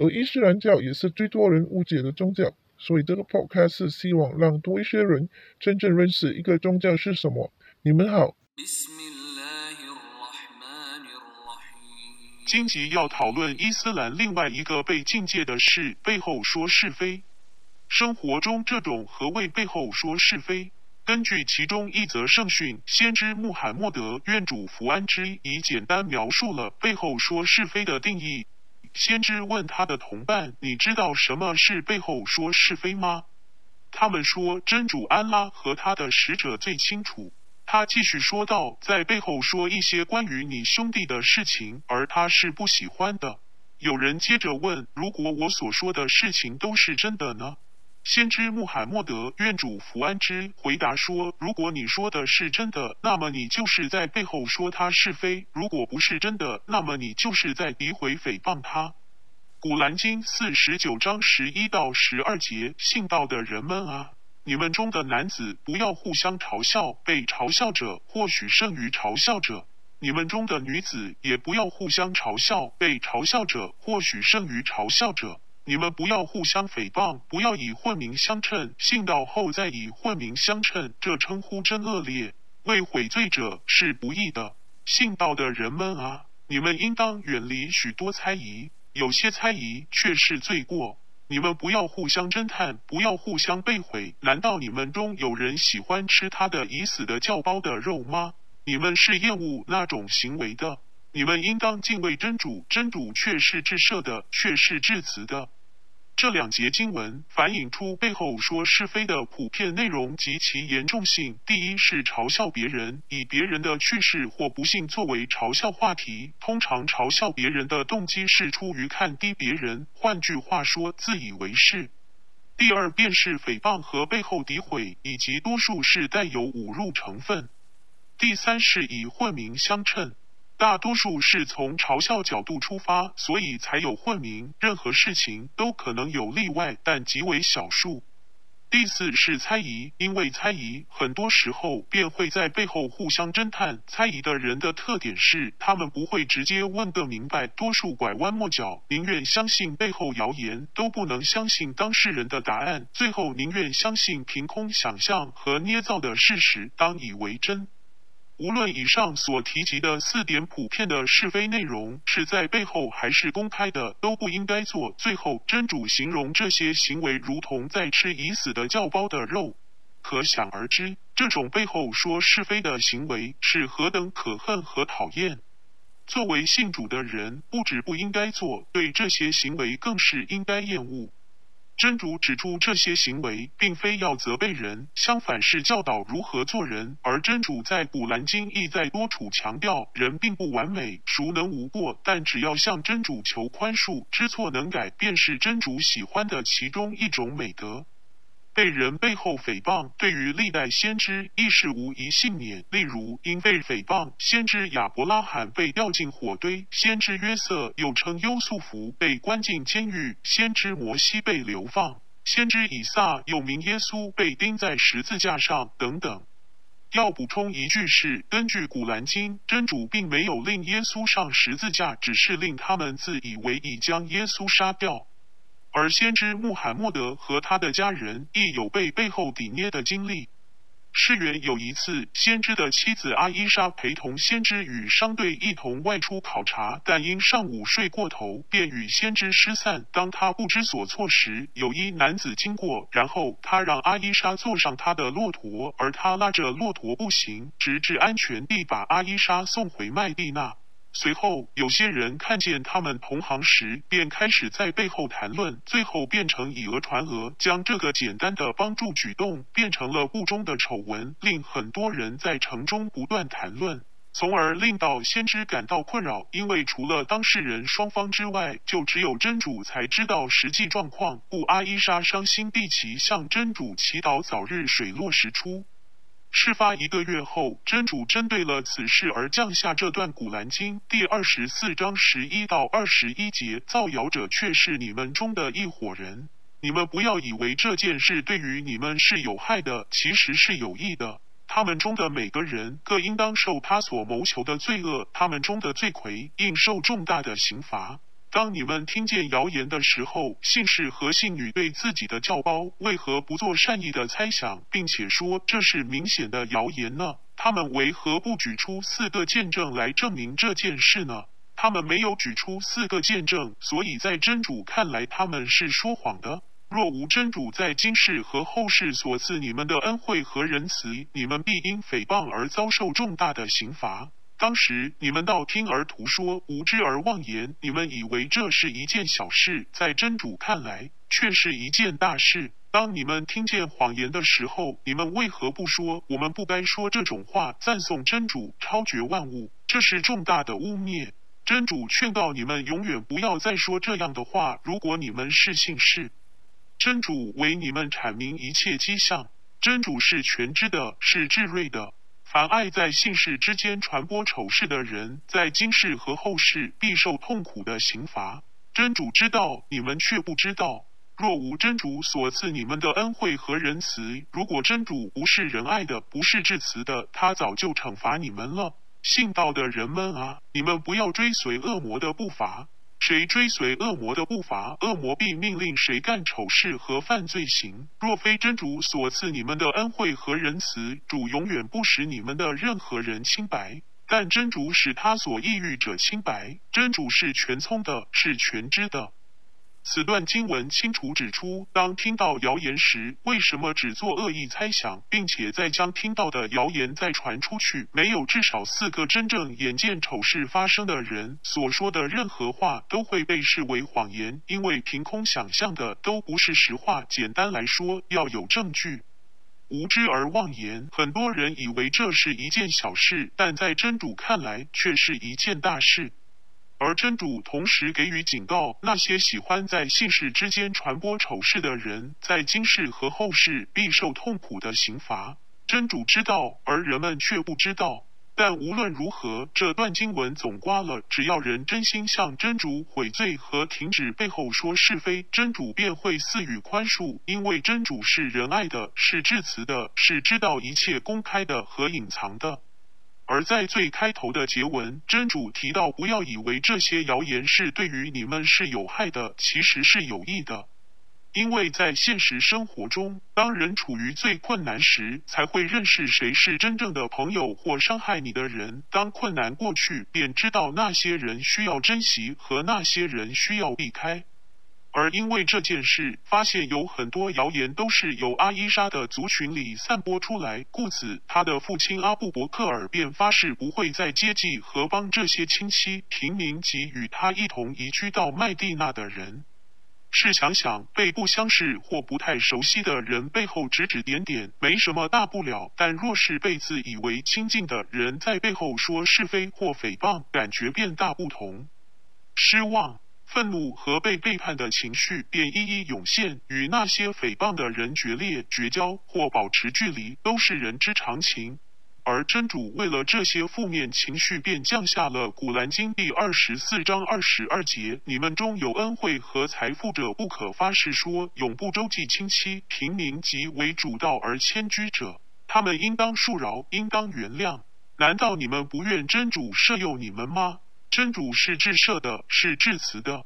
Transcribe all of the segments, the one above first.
而伊斯兰教也是最多人误解的宗教，所以这个 podcast 是希望让多一些人真正认识一个宗教是什么。你们好。今集要讨论伊斯兰另外一个被禁戒的事——背后说是非。生活中这种何谓背后说是非？根据其中一则圣训，先知穆罕默德愿主福安之，以简单描述了背后说是非的定义。先知问他的同伴：“你知道什么是背后说是非吗？”他们说：“真主安拉和他的使者最清楚。”他继续说道：“在背后说一些关于你兄弟的事情，而他是不喜欢的。”有人接着问：“如果我所说的事情都是真的呢？”先知穆罕默德愿主福安之回答说：“如果你说的是真的，那么你就是在背后说他是非；如果不是真的，那么你就是在诋毁诽谤他。”古兰经四十九章十一到十二节：信道的人们啊，你们中的男子不要互相嘲笑，被嘲笑者或许胜于嘲笑者；你们中的女子也不要互相嘲笑，被嘲笑者或许胜于嘲笑者。你们不要互相诽谤，不要以混名相称，信道后再以混名相称，这称呼真恶劣，为悔罪者是不义的。信道的人们啊，你们应当远离许多猜疑，有些猜疑却是罪过。你们不要互相侦探，不要互相背毁。难道你们中有人喜欢吃他的已死的教包的肉吗？你们是厌恶那种行为的。你们应当敬畏真主，真主却是至赦的，却是至慈的。这两节经文反映出背后说是非的普遍内容及其严重性。第一是嘲笑别人，以别人的去世或不幸作为嘲笑话题。通常嘲笑别人的动机是出于看低别人，换句话说，自以为是。第二便是诽谤和背后诋毁，以及多数是带有侮辱成分。第三是以混名相称。大多数是从嘲笑角度出发，所以才有混名。任何事情都可能有例外，但极为少数。第四是猜疑，因为猜疑很多时候便会在背后互相侦探。猜疑的人的特点是，他们不会直接问个明白，多数拐弯抹角，宁愿相信背后谣言，都不能相信当事人的答案。最后宁愿相信凭空想象和捏造的事实，当以为真。无论以上所提及的四点普遍的是非内容是在背后还是公开的，都不应该做。最后，真主形容这些行为如同在吃已死的叫包的肉，可想而知，这种背后说是非的行为是何等可恨和讨厌。作为信主的人，不止不应该做，对这些行为更是应该厌恶。真主指出这些行为，并非要责备人，相反是教导如何做人。而真主在古兰经亦在多处强调，人并不完美，孰能无过？但只要向真主求宽恕，知错能改，便是真主喜欢的其中一种美德。被人背后诽谤，对于历代先知亦是无一幸免。例如，因被诽谤，先知亚伯拉罕被掉进火堆；先知约瑟又称优素福被关进监狱；先知摩西被流放；先知以撒又名耶稣被钉在十字架上等等。要补充一句是，根据古兰经，真主并没有令耶稣上十字架，只是令他们自以为已将耶稣杀掉。而先知穆罕默德和他的家人亦有被背后抵捏的经历。事源有一次，先知的妻子阿伊莎陪同先知与商队一同外出考察，但因上午睡过头，便与先知失散。当他不知所措时，有一男子经过，然后他让阿伊莎坐上他的骆驼，而他拉着骆驼步行，直至安全地把阿伊莎送回麦地那。随后，有些人看见他们同行时，便开始在背后谈论，最后变成以讹传讹，将这个简单的帮助举动变成了不中的丑闻，令很多人在城中不断谈论。从而令到先知感到困扰，因为除了当事人双方之外，就只有真主才知道实际状况。故阿伊莎伤心地祈向真主祈祷早日水落石出。事发一个月后，真主针对了此事而降下这段古兰经第二十四章十一到二十一节：造谣者却是你们中的一伙人，你们不要以为这件事对于你们是有害的，其实是有益的。他们中的每个人各应当受他所谋求的罪恶，他们中的罪魁应受重大的刑罚。当你们听见谣言的时候，信士和信女对自己的教包为何不做善意的猜想，并且说这是明显的谣言呢？他们为何不举出四个见证来证明这件事呢？他们没有举出四个见证，所以在真主看来他们是说谎的。若无真主在今世和后世所赐你们的恩惠和仁慈，你们必因诽谤而遭受重大的刑罚。当时你们道听而图说，无知而妄言，你们以为这是一件小事，在真主看来却是一件大事。当你们听见谎言的时候，你们为何不说我们不该说这种话，赞颂真主超绝万物？这是重大的污蔑。真主劝告你们永远不要再说这样的话，如果你们是信士。真主为你们阐明一切迹象，真主是全知的，是智睿的。凡爱在信士之间传播丑事的人，在今世和后世必受痛苦的刑罚。真主知道，你们却不知道。若无真主所赐你们的恩惠和仁慈，如果真主不是仁爱的，不是至慈的，他早就惩罚你们了。信道的人们啊，你们不要追随恶魔的步伐。谁追随恶魔的步伐，恶魔必命令谁干丑事和犯罪行。若非真主所赐你们的恩惠和仁慈，主永远不使你们的任何人清白。但真主使他所抑郁者清白。真主是全聪的，是全知的。此段经文清楚指出，当听到谣言时，为什么只做恶意猜想，并且再将听到的谣言再传出去？没有至少四个真正眼见丑事发生的人所说的任何话都会被视为谎言，因为凭空想象的都不是实话。简单来说，要有证据。无知而妄言，很多人以为这是一件小事，但在真主看来却是一件大事。而真主同时给予警告：那些喜欢在信士之间传播丑事的人，在今世和后世必受痛苦的刑罚。真主知道，而人们却不知道。但无论如何，这段经文总刮了：只要人真心向真主悔罪和停止背后说是非，真主便会赐予宽恕，因为真主是仁爱的，是至慈的，是知道一切公开的和隐藏的。而在最开头的结文，真主提到，不要以为这些谣言是对于你们是有害的，其实是有益的。因为在现实生活中，当人处于最困难时，才会认识谁是真正的朋友或伤害你的人。当困难过去，便知道那些人需要珍惜和那些人需要避开。而因为这件事，发现有很多谣言都是由阿伊莎的族群里散播出来，故此他的父亲阿布伯克尔便发誓不会再接济和帮这些亲戚、平民及与他一同移居到麦地那的人。试想想，被不相识或不太熟悉的人背后指指点点，没什么大不了；但若是被自以为亲近的人在背后说是非或诽谤，感觉便大不同。失望。愤怒和被背叛的情绪便一一涌现，与那些诽谤的人决裂、绝交或保持距离，都是人之常情。而真主为了这些负面情绪，便降下了《古兰经》第二十四章二十二节：你们中有恩惠和财富者，不可发誓说永不周济亲戚、平民及为主道而迁居者，他们应当恕饶，应当原谅。难道你们不愿真主赦宥你们吗？真主是至赦的，是至慈的。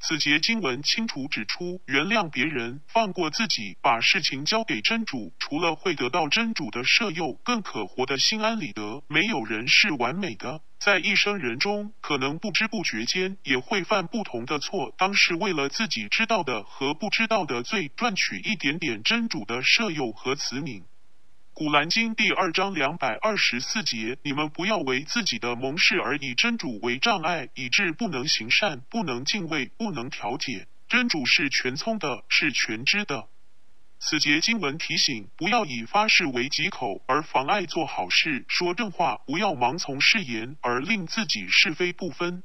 此节经文清楚指出，原谅别人，放过自己，把事情交给真主，除了会得到真主的赦宥，更可活得心安理得。没有人是完美的，在一生人中，可能不知不觉间也会犯不同的错。当是为了自己知道的和不知道的罪，赚取一点点真主的赦宥和慈悯。古兰经第二章两百二十四节：你们不要为自己的盟誓而以真主为障碍，以致不能行善、不能敬畏、不能调解。真主是全聪的，是全知的。此节经文提醒，不要以发誓为己口而妨碍做好事；说正话，不要盲从誓言而令自己是非不分。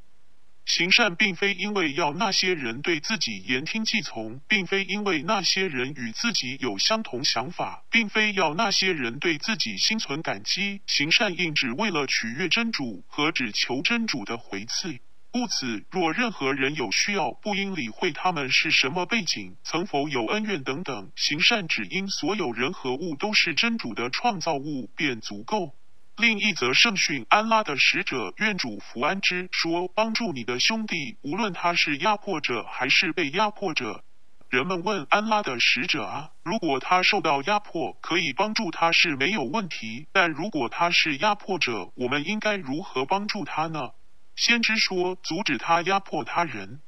行善并非因为要那些人对自己言听计从，并非因为那些人与自己有相同想法，并非要那些人对自己心存感激。行善应只为了取悦真主和只求真主的回赐。故此，若任何人有需要，不应理会他们是什么背景、曾否有恩怨等等。行善只因所有人和物都是真主的创造物，便足够。另一则圣训，安拉的使者愿主福安之说：“帮助你的兄弟，无论他是压迫者还是被压迫者。”人们问安拉的使者啊，如果他受到压迫，可以帮助他是没有问题；但如果他是压迫者，我们应该如何帮助他呢？先知说：“阻止他压迫他人。”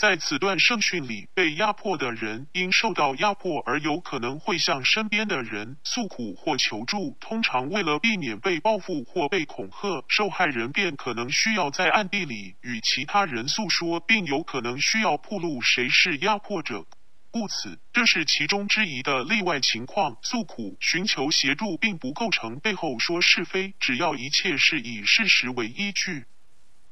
在此段圣训里，被压迫的人因受到压迫而有可能会向身边的人诉苦或求助。通常为了避免被报复或被恐吓，受害人便可能需要在暗地里与其他人诉说，并有可能需要暴露谁是压迫者。故此，这是其中之一的例外情况。诉苦、寻求协助并不构成背后说是非，只要一切是以事实为依据。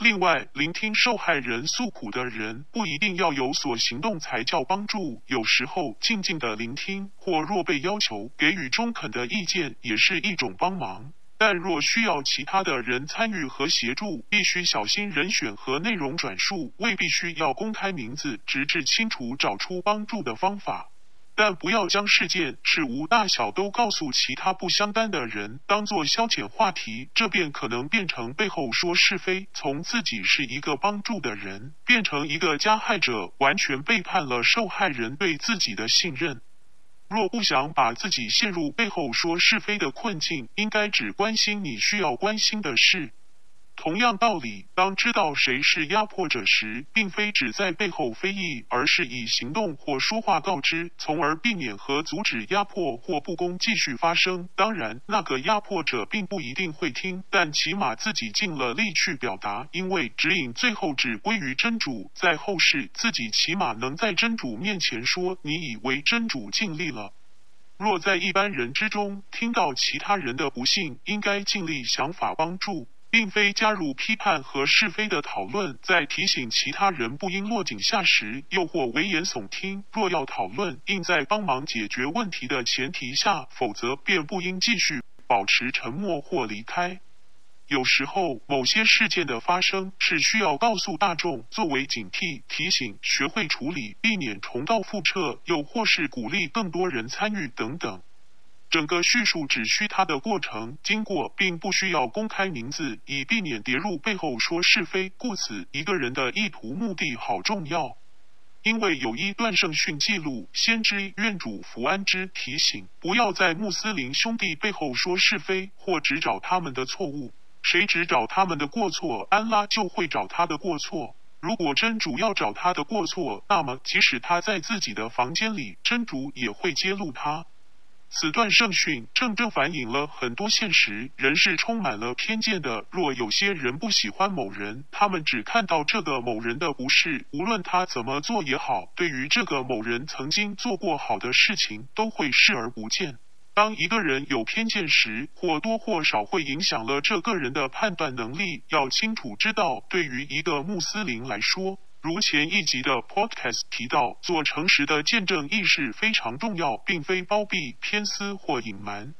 另外，聆听受害人诉苦的人不一定要有所行动才叫帮助。有时候，静静的聆听，或若被要求给予中肯的意见，也是一种帮忙。但若需要其他的人参与和协助，必须小心人选和内容转述，未必须要公开名字，直至清楚找出帮助的方法。但不要将事件事无大小都告诉其他不相干的人，当做消遣话题，这便可能变成背后说是非，从自己是一个帮助的人，变成一个加害者，完全背叛了受害人对自己的信任。若不想把自己陷入背后说是非的困境，应该只关心你需要关心的事。同样道理，当知道谁是压迫者时，并非只在背后非议，而是以行动或说话告知，从而避免和阻止压迫或不公继续发生。当然，那个压迫者并不一定会听，但起码自己尽了力去表达，因为指引最后只归于真主。在后世，自己起码能在真主面前说：“你以为真主尽力了。”若在一般人之中听到其他人的不幸，应该尽力想法帮助。并非加入批判和是非的讨论，在提醒其他人不应落井下石，又或危言耸听。若要讨论，应在帮忙解决问题的前提下，否则便不应继续保持沉默或离开。有时候，某些事件的发生是需要告诉大众，作为警惕、提醒、学会处理，避免重蹈覆辙，又或是鼓励更多人参与等等。整个叙述只需他的过程经过，并不需要公开名字，以避免跌入背后说是非。故此，一个人的意图目的好重要。因为有一段圣训记录，先知愿主福安之提醒：不要在穆斯林兄弟背后说是非，或只找他们的错误。谁只找他们的过错，安拉就会找他的过错。如果真主要找他的过错，那么即使他在自己的房间里，真主也会揭露他。此段圣训正正反映了很多现实，人是充满了偏见的。若有些人不喜欢某人，他们只看到这个某人的不是，无论他怎么做也好，对于这个某人曾经做过好的事情，都会视而不见。当一个人有偏见时，或多或少会影响了这个人的判断能力。要清楚知道，对于一个穆斯林来说。如前一集的 podcast 提到，做诚实的见证意识非常重要，并非包庇、偏私或隐瞒。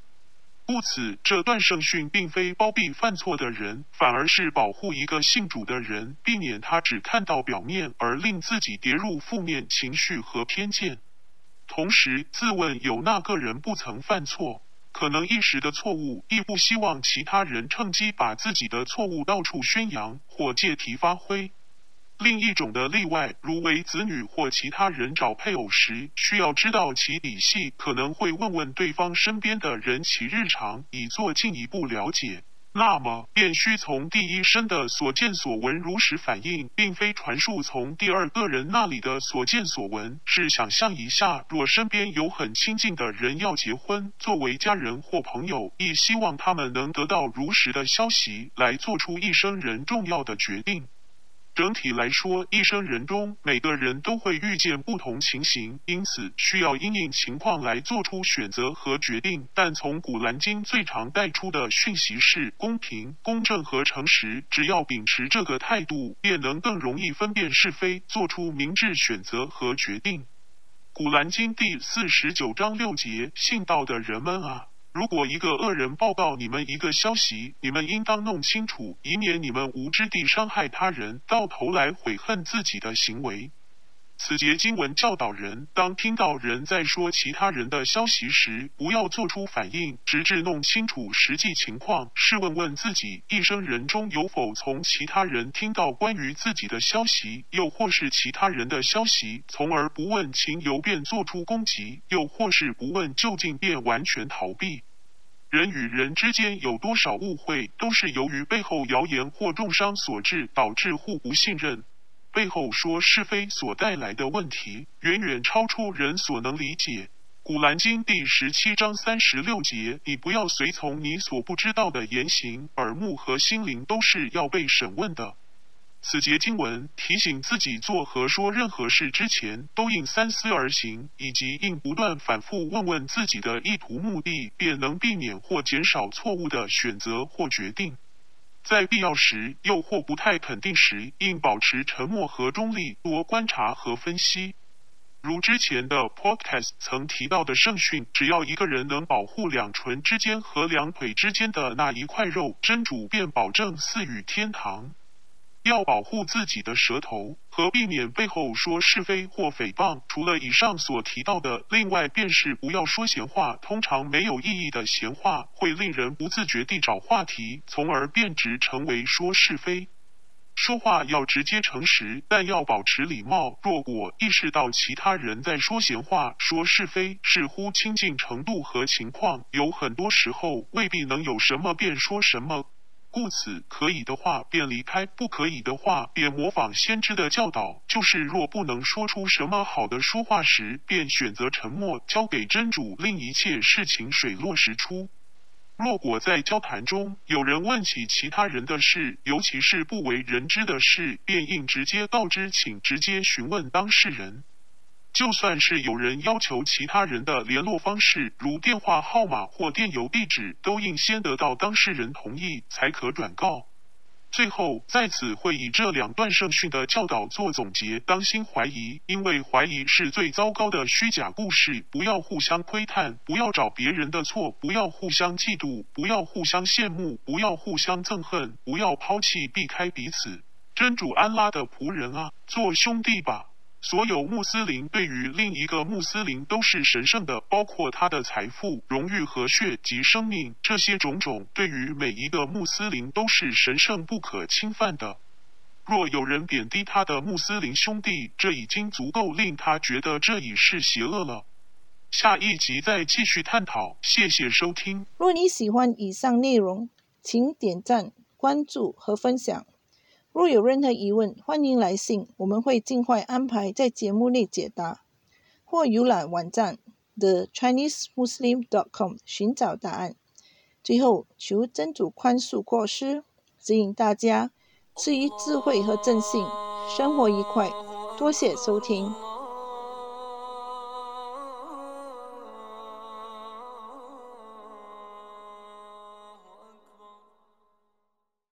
故此，这段圣训并非包庇犯错的人，反而是保护一个信主的人，避免他只看到表面，而令自己跌入负面情绪和偏见。同时，自问有那个人不曾犯错，可能一时的错误，亦不希望其他人趁机把自己的错误到处宣扬或借题发挥。另一种的例外，如为子女或其他人找配偶时，需要知道其底细，可能会问问对方身边的人其日常，以做进一步了解。那么，便需从第一身的所见所闻如实反映，并非传述从第二个人那里的所见所闻。是想象一下，若身边有很亲近的人要结婚，作为家人或朋友，亦希望他们能得到如实的消息，来做出一生人重要的决定。整体来说，一生人中每个人都会遇见不同情形，因此需要因应情况来做出选择和决定。但从《古兰经》最常带出的讯息是公平、公正和诚实，只要秉持这个态度，便能更容易分辨是非，做出明智选择和决定。《古兰经》第四十九章六节：信道的人们啊！如果一个恶人报告你们一个消息，你们应当弄清楚，以免你们无知地伤害他人，到头来悔恨自己的行为。此节经文教导人，当听到人在说其他人的消息时，不要做出反应，直至弄清楚实际情况。试问问自己，一生人中有否从其他人听到关于自己的消息，又或是其他人的消息，从而不问情由便做出攻击，又或是不问就近便完全逃避？人与人之间有多少误会，都是由于背后谣言或重伤所致，导致互不信任。背后说是非所带来的问题，远远超出人所能理解。古兰经第十七章三十六节：你不要随从你所不知道的言行，耳目和心灵都是要被审问的。此节经文提醒自己做和说任何事之前，都应三思而行，以及应不断反复问问自己的意图目的，便能避免或减少错误的选择或决定。在必要时，又或不太肯定时，应保持沉默和中立，多观察和分析。如之前的 podcast 曾提到的圣训，只要一个人能保护两唇之间和两腿之间的那一块肉，真主便保证赐予天堂。要保护自己的舌头和避免背后说是非或诽谤。除了以上所提到的，另外便是不要说闲话。通常没有意义的闲话会令人不自觉地找话题，从而变质成为说是非。说话要直接诚实，但要保持礼貌。若果意识到其他人在说闲话、说是非，视乎亲近程度和情况，有很多时候未必能有什么便说什么。故此，可以的话便离开，不可以的话便模仿先知的教导，就是若不能说出什么好的说话时，便选择沉默，交给真主，令一切事情水落石出。若果在交谈中有人问起其他人的事，尤其是不为人知的事，便应直接告知，请直接询问当事人。就算是有人要求其他人的联络方式，如电话号码或电邮地址，都应先得到当事人同意才可转告。最后，在此会以这两段圣训的教导做总结：当心怀疑，因为怀疑是最糟糕的虚假故事；不要互相窥探，不要找别人的错；不要互相嫉妒，不要互相羡慕，不要互相憎恨，不要抛弃、避开彼此。真主安拉的仆人啊，做兄弟吧。所有穆斯林对于另一个穆斯林都是神圣的，包括他的财富、荣誉和血及生命，这些种种对于每一个穆斯林都是神圣不可侵犯的。若有人贬低他的穆斯林兄弟，这已经足够令他觉得这已是邪恶了。下一集再继续探讨，谢谢收听。若你喜欢以上内容，请点赞、关注和分享。若有任何疑问，欢迎来信，我们会尽快安排在节目内解答，或浏览网站 thechinesemuslim.com 寻找答案。最后，求真主宽恕过失，指引大家赐予智慧和正信，生活愉快。多谢收听。